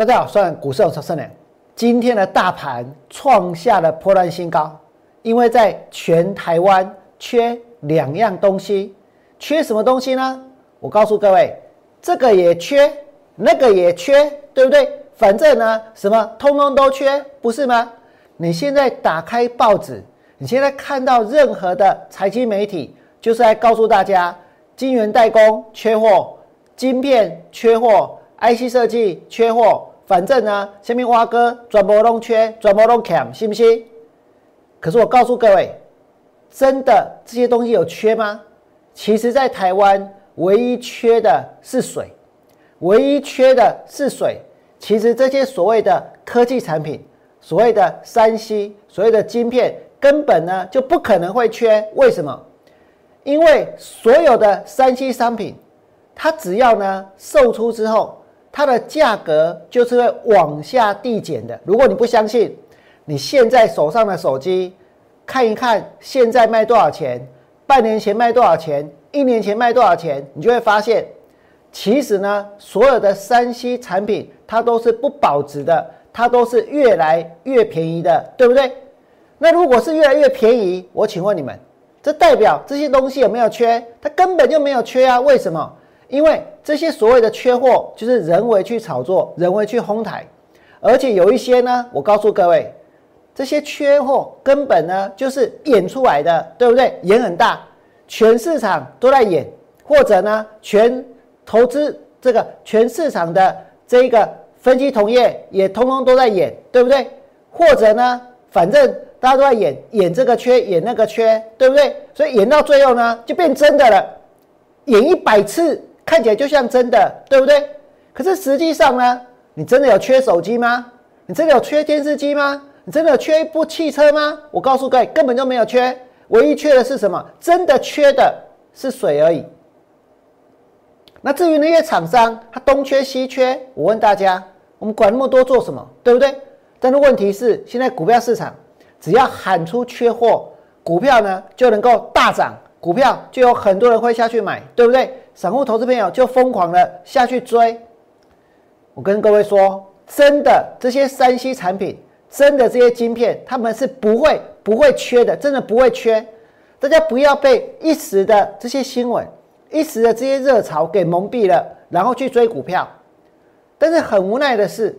大家好，算股市有超生年。今天的大盘创下了破烂新高，因为在全台湾缺两样东西，缺什么东西呢？我告诉各位，这个也缺，那个也缺，对不对？反正呢，什么通通都缺，不是吗？你现在打开报纸，你现在看到任何的财经媒体，就是在告诉大家，晶圆代工缺货，晶片缺货，IC 设计缺货。反正呢，下面挖哥转播都缺，转播都欠，信不信？可是我告诉各位，真的这些东西有缺吗？其实，在台湾唯一缺的是水，唯一缺的是水。其实这些所谓的科技产品，所谓的三 C，所谓的晶片，根本呢就不可能会缺。为什么？因为所有的三 C 商品，它只要呢售出之后。它的价格就是会往下递减的。如果你不相信，你现在手上的手机看一看，现在卖多少钱？半年前卖多少钱？一年前卖多少钱？你就会发现，其实呢，所有的三 C 产品它都是不保值的，它都是越来越便宜的，对不对？那如果是越来越便宜，我请问你们，这代表这些东西有没有缺？它根本就没有缺啊！为什么？因为这些所谓的缺货，就是人为去炒作、人为去哄抬，而且有一些呢，我告诉各位，这些缺货根本呢就是演出来的，对不对？演很大，全市场都在演，或者呢，全投资这个全市场的这个分析同业也通通都在演，对不对？或者呢，反正大家都在演，演这个缺，演那个缺，对不对？所以演到最后呢，就变真的了，演一百次。看起来就像真的，对不对？可是实际上呢，你真的有缺手机吗？你真的有缺电视机吗？你真的有缺一部汽车吗？我告诉各位，根本就没有缺，唯一缺的是什么？真的缺的是水而已。那至于那些厂商，他东缺西缺，我问大家，我们管那么多做什么？对不对？但是问题是，现在股票市场只要喊出缺货，股票呢就能够大涨，股票就有很多人会下去买，对不对？散户投资朋友就疯狂的下去追。我跟各位说，真的这些三 C 产品，真的这些晶片，他们是不会不会缺的，真的不会缺。大家不要被一时的这些新闻、一时的这些热潮给蒙蔽了，然后去追股票。但是很无奈的是，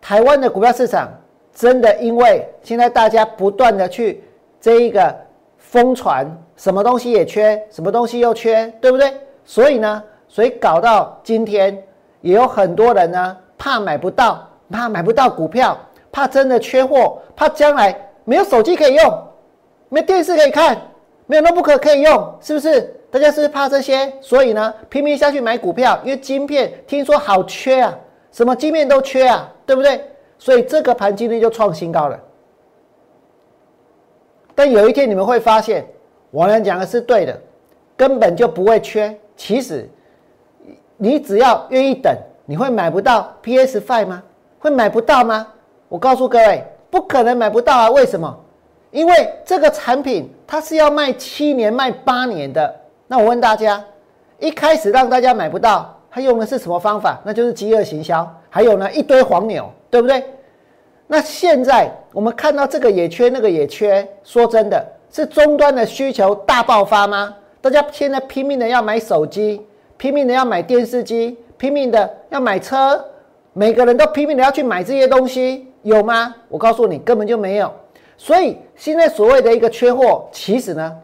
台湾的股票市场真的因为现在大家不断的去这一个疯传。什么东西也缺，什么东西又缺，对不对？所以呢，所以搞到今天，也有很多人呢，怕买不到，怕买不到股票，怕真的缺货，怕将来没有手机可以用，没电视可以看，没有 notebook 可以用，是不是？大家是不是怕这些，所以呢，拼命下去买股票，因为晶片听说好缺啊，什么晶片都缺啊，对不对？所以这个盘今天就创新高了。但有一天你们会发现。我能讲的是对的，根本就不会缺。其实，你只要愿意等，你会买不到 PS Five 吗？会买不到吗？我告诉各位，不可能买不到啊！为什么？因为这个产品它是要卖七年、卖八年的。那我问大家，一开始让大家买不到，他用的是什么方法？那就是饥饿行销，还有呢一堆黄牛，对不对？那现在我们看到这个也缺，那个也缺，说真的。是终端的需求大爆发吗？大家现在拼命的要买手机，拼命的要买电视机，拼命的要买车，每个人都拼命的要去买这些东西，有吗？我告诉你，根本就没有。所以现在所谓的一个缺货，其实呢，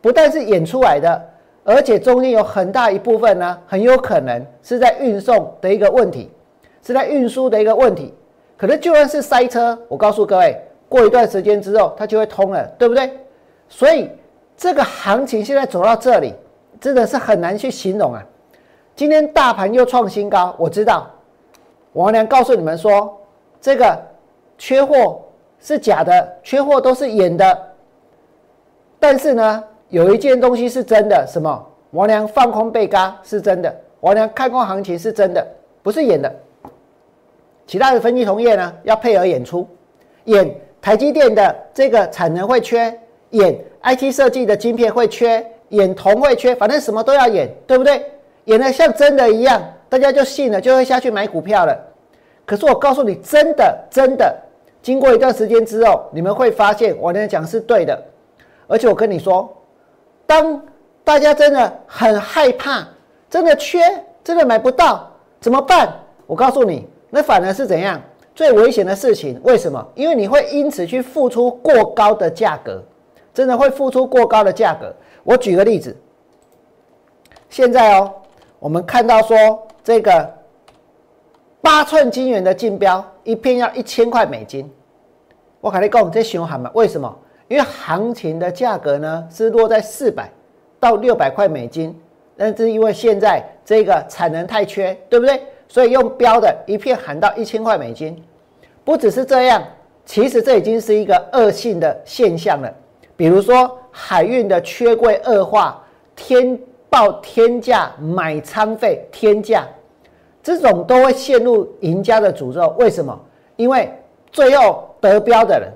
不但是演出来的，而且中间有很大一部分呢，很有可能是在运送的一个问题，是在运输的一个问题。可能就算是塞车，我告诉各位，过一段时间之后，它就会通了，对不对？所以这个行情现在走到这里，真的是很难去形容啊！今天大盘又创新高，我知道王良告诉你们说，这个缺货是假的，缺货都是演的。但是呢，有一件东西是真的，什么？王良放空被嘎是真的，王良看空行情是真的，不是演的。其他的分析同业呢，要配合演出，演台积电的这个产能会缺。演 IT 设计的晶片会缺，演铜会缺，反正什么都要演，对不对？演的像真的一样，大家就信了，就会下去买股票了。可是我告诉你，真的真的，经过一段时间之后，你们会发现我的讲是对的。而且我跟你说，当大家真的很害怕，真的缺，真的买不到，怎么办？我告诉你，那反而是怎样最危险的事情？为什么？因为你会因此去付出过高的价格，真的会付出过高的价格。我举个例子，现在哦，我们看到说这个八寸金元的竞标，一片要一千块美金。我跟你讲，这凶悍嘛？为什么？因为行情的价格呢是落在四百到六百块美金，但是因为现在这个产能太缺，对不对？所以用标的一片喊到一千块美金。不只是这样，其实这已经是一个恶性的现象了。比如说海运的缺柜恶化，天报天价买仓费天价，这种都会陷入赢家的诅咒。为什么？因为最后得标的人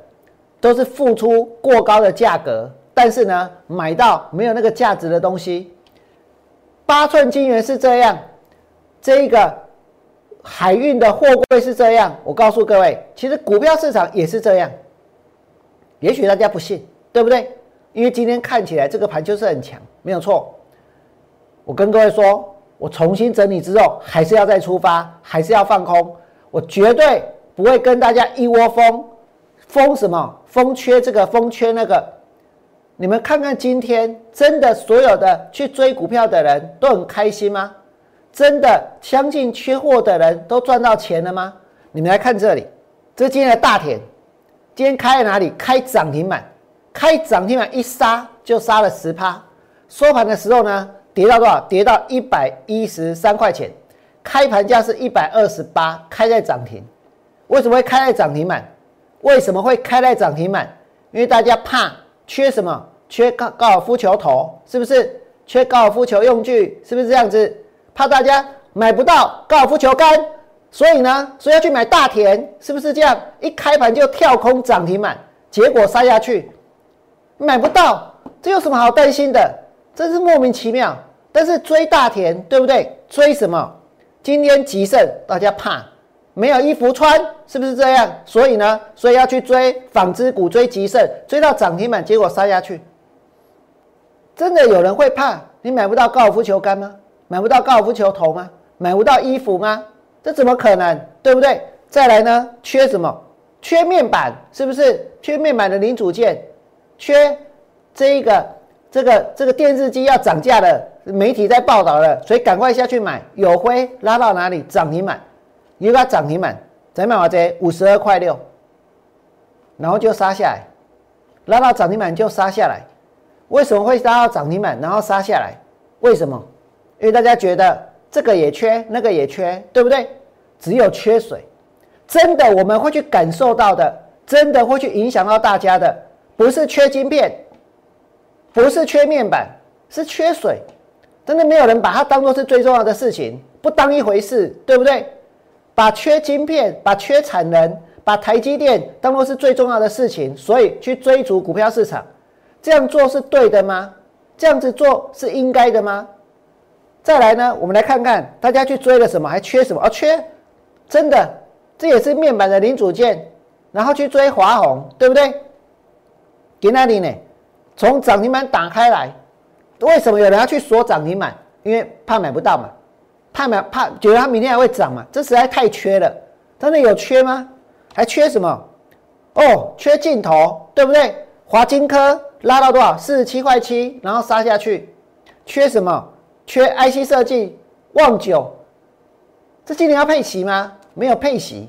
都是付出过高的价格，但是呢，买到没有那个价值的东西。八寸金元是这样，这一个海运的货柜是这样。我告诉各位，其实股票市场也是这样。也许大家不信。对不对？因为今天看起来这个盘就是很强，没有错。我跟各位说，我重新整理之后，还是要再出发，还是要放空。我绝对不会跟大家一窝蜂，疯什么？疯缺这个，疯缺那个。你们看看今天，真的所有的去追股票的人都很开心吗？真的相信缺货的人都赚到钱了吗？你们来看这里，这是今天的大田，今天开在哪里？开涨停板。开涨停板一杀就杀了十趴，收盘的时候呢，跌到多少？跌到一百一十三块钱，开盘价是一百二十八，开在涨停。为什么会开在涨停板？为什么会开在涨停板？因为大家怕缺什么？缺高高尔夫球头，是不是？缺高尔夫球用具，是不是这样子？怕大家买不到高尔夫球杆，所以呢，所以要去买大田，是不是这样？一开盘就跳空涨停板，结果杀下去。买不到，这有什么好担心的？真是莫名其妙。但是追大田，对不对？追什么？今天吉盛，大家怕没有衣服穿，是不是这样？所以呢，所以要去追纺织股，追吉盛，追到涨停板，结果杀下去。真的有人会怕你买不到高尔夫球杆吗？买不到高尔夫球头吗？买不到衣服吗？这怎么可能？对不对？再来呢？缺什么？缺面板，是不是？缺面板的零组件。缺这一个这个这个电视机要涨价了，媒体在报道了，所以赶快下去买。有灰拉到哪里涨停板？一个涨停板，怎么这五十二块六，然后就杀下来，拉到涨停板就杀下来。为什么会拉到涨停板然后杀下来？为什么？因为大家觉得这个也缺，那个也缺，对不对？只有缺水，真的我们会去感受到的，真的会去影响到大家的。不是缺晶片，不是缺面板，是缺水。真的没有人把它当做是最重要的事情，不当一回事，对不对？把缺晶片、把缺产能、把台积电当做是最重要的事情，所以去追逐股票市场，这样做是对的吗？这样子做是应该的吗？再来呢，我们来看看大家去追了什么，还缺什么？哦，缺真的，这也是面板的零组件，然后去追华虹，对不对？在那里呢？从涨停板打开来，为什么有人要去锁涨停板？因为怕买不到嘛，怕买怕觉得它明天还会涨嘛？这实在太缺了，真的有缺吗？还缺什么？哦，缺镜头，对不对？华金科拉到多少？四十七块七，然后杀下去。缺什么？缺 IC 设计，旺九。这今年要配息吗？没有配息，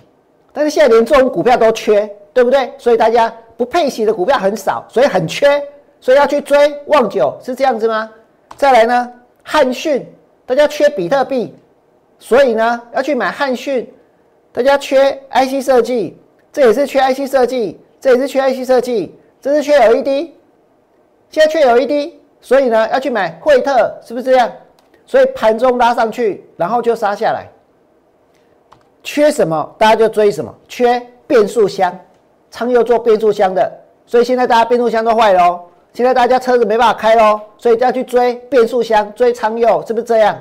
但是现在连这种股票都缺，对不对？所以大家。不配息的股票很少，所以很缺，所以要去追旺九，是这样子吗？再来呢，汉讯，大家缺比特币，所以呢要去买汉讯，大家缺 IC 设计，这也是缺 IC 设计，这也是缺 IC 设计，这是缺 LED，现在缺 LED，所以呢要去买惠特，是不是这样？所以盘中拉上去，然后就杀下来，缺什么大家就追什么，缺变速箱。仓又做变速箱的，所以现在大家变速箱都坏喽。现在大家车子没办法开喽，所以要去追变速箱、追仓又，是不是这样？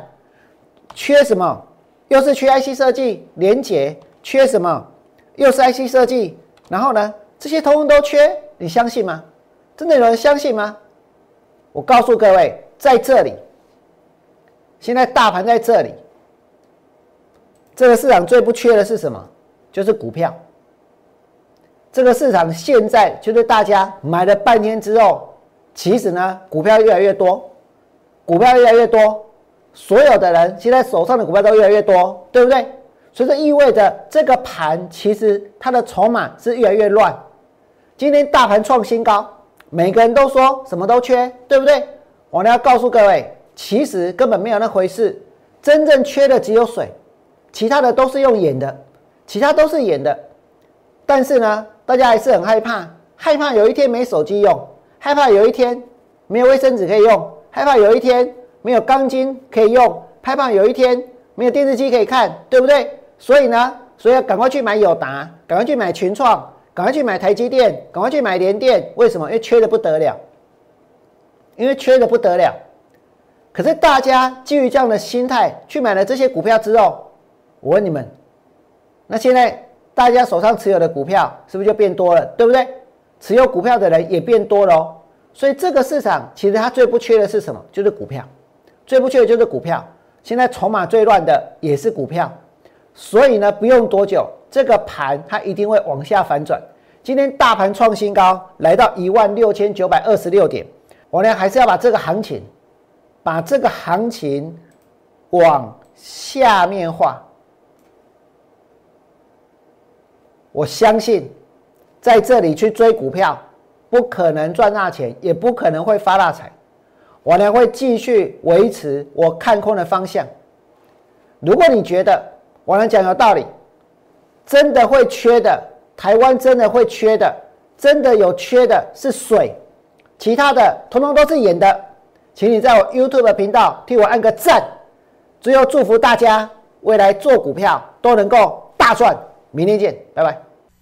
缺什么？又是缺 IC 设计，连接缺什么？又是 IC 设计，然后呢，这些通通都缺，你相信吗？真的有人相信吗？我告诉各位，在这里，现在大盘在这里，这个市场最不缺的是什么？就是股票。这个市场现在就是大家买了半天之后，其实呢，股票越来越多，股票越来越多，所有的人现在手上的股票都越来越多，对不对？所以这意味着这个盘其实它的筹码是越来越乱。今天大盘创新高，每个人都说什么都缺，对不对？我呢要告诉各位，其实根本没有那回事，真正缺的只有水，其他的都是用演的，其他都是演的。但是呢，大家还是很害怕，害怕有一天没手机用，害怕有一天没有卫生纸可以用，害怕有一天没有钢筋可以用，害怕有一天没有电视机可以看，对不对？所以呢，所以要赶快去买友达，赶快去买群创，赶快去买台积电，赶快去买联电。为什么？因为缺的不得了，因为缺的不得了。可是大家基于这样的心态去买了这些股票之后，我问你们，那现在大家手上持有的股票是不是就变多了？对不对？持有股票的人也变多了哦。所以这个市场其实它最不缺的是什么？就是股票，最不缺的就是股票。现在筹码最乱的也是股票。所以呢，不用多久，这个盘它一定会往下反转。今天大盘创新高，来到一万六千九百二十六点。我呢，还是要把这个行情，把这个行情往下面画。我相信，在这里去追股票，不可能赚大钱，也不可能会发大财。我呢，会继续维持我看空的方向。如果你觉得，我来讲有道理，真的会缺的，台湾真的会缺的，真的有缺的是水，其他的通通都是演的，请你在我 YouTube 频道替我按个赞。最后祝福大家未来做股票都能够大赚，明天见，拜拜。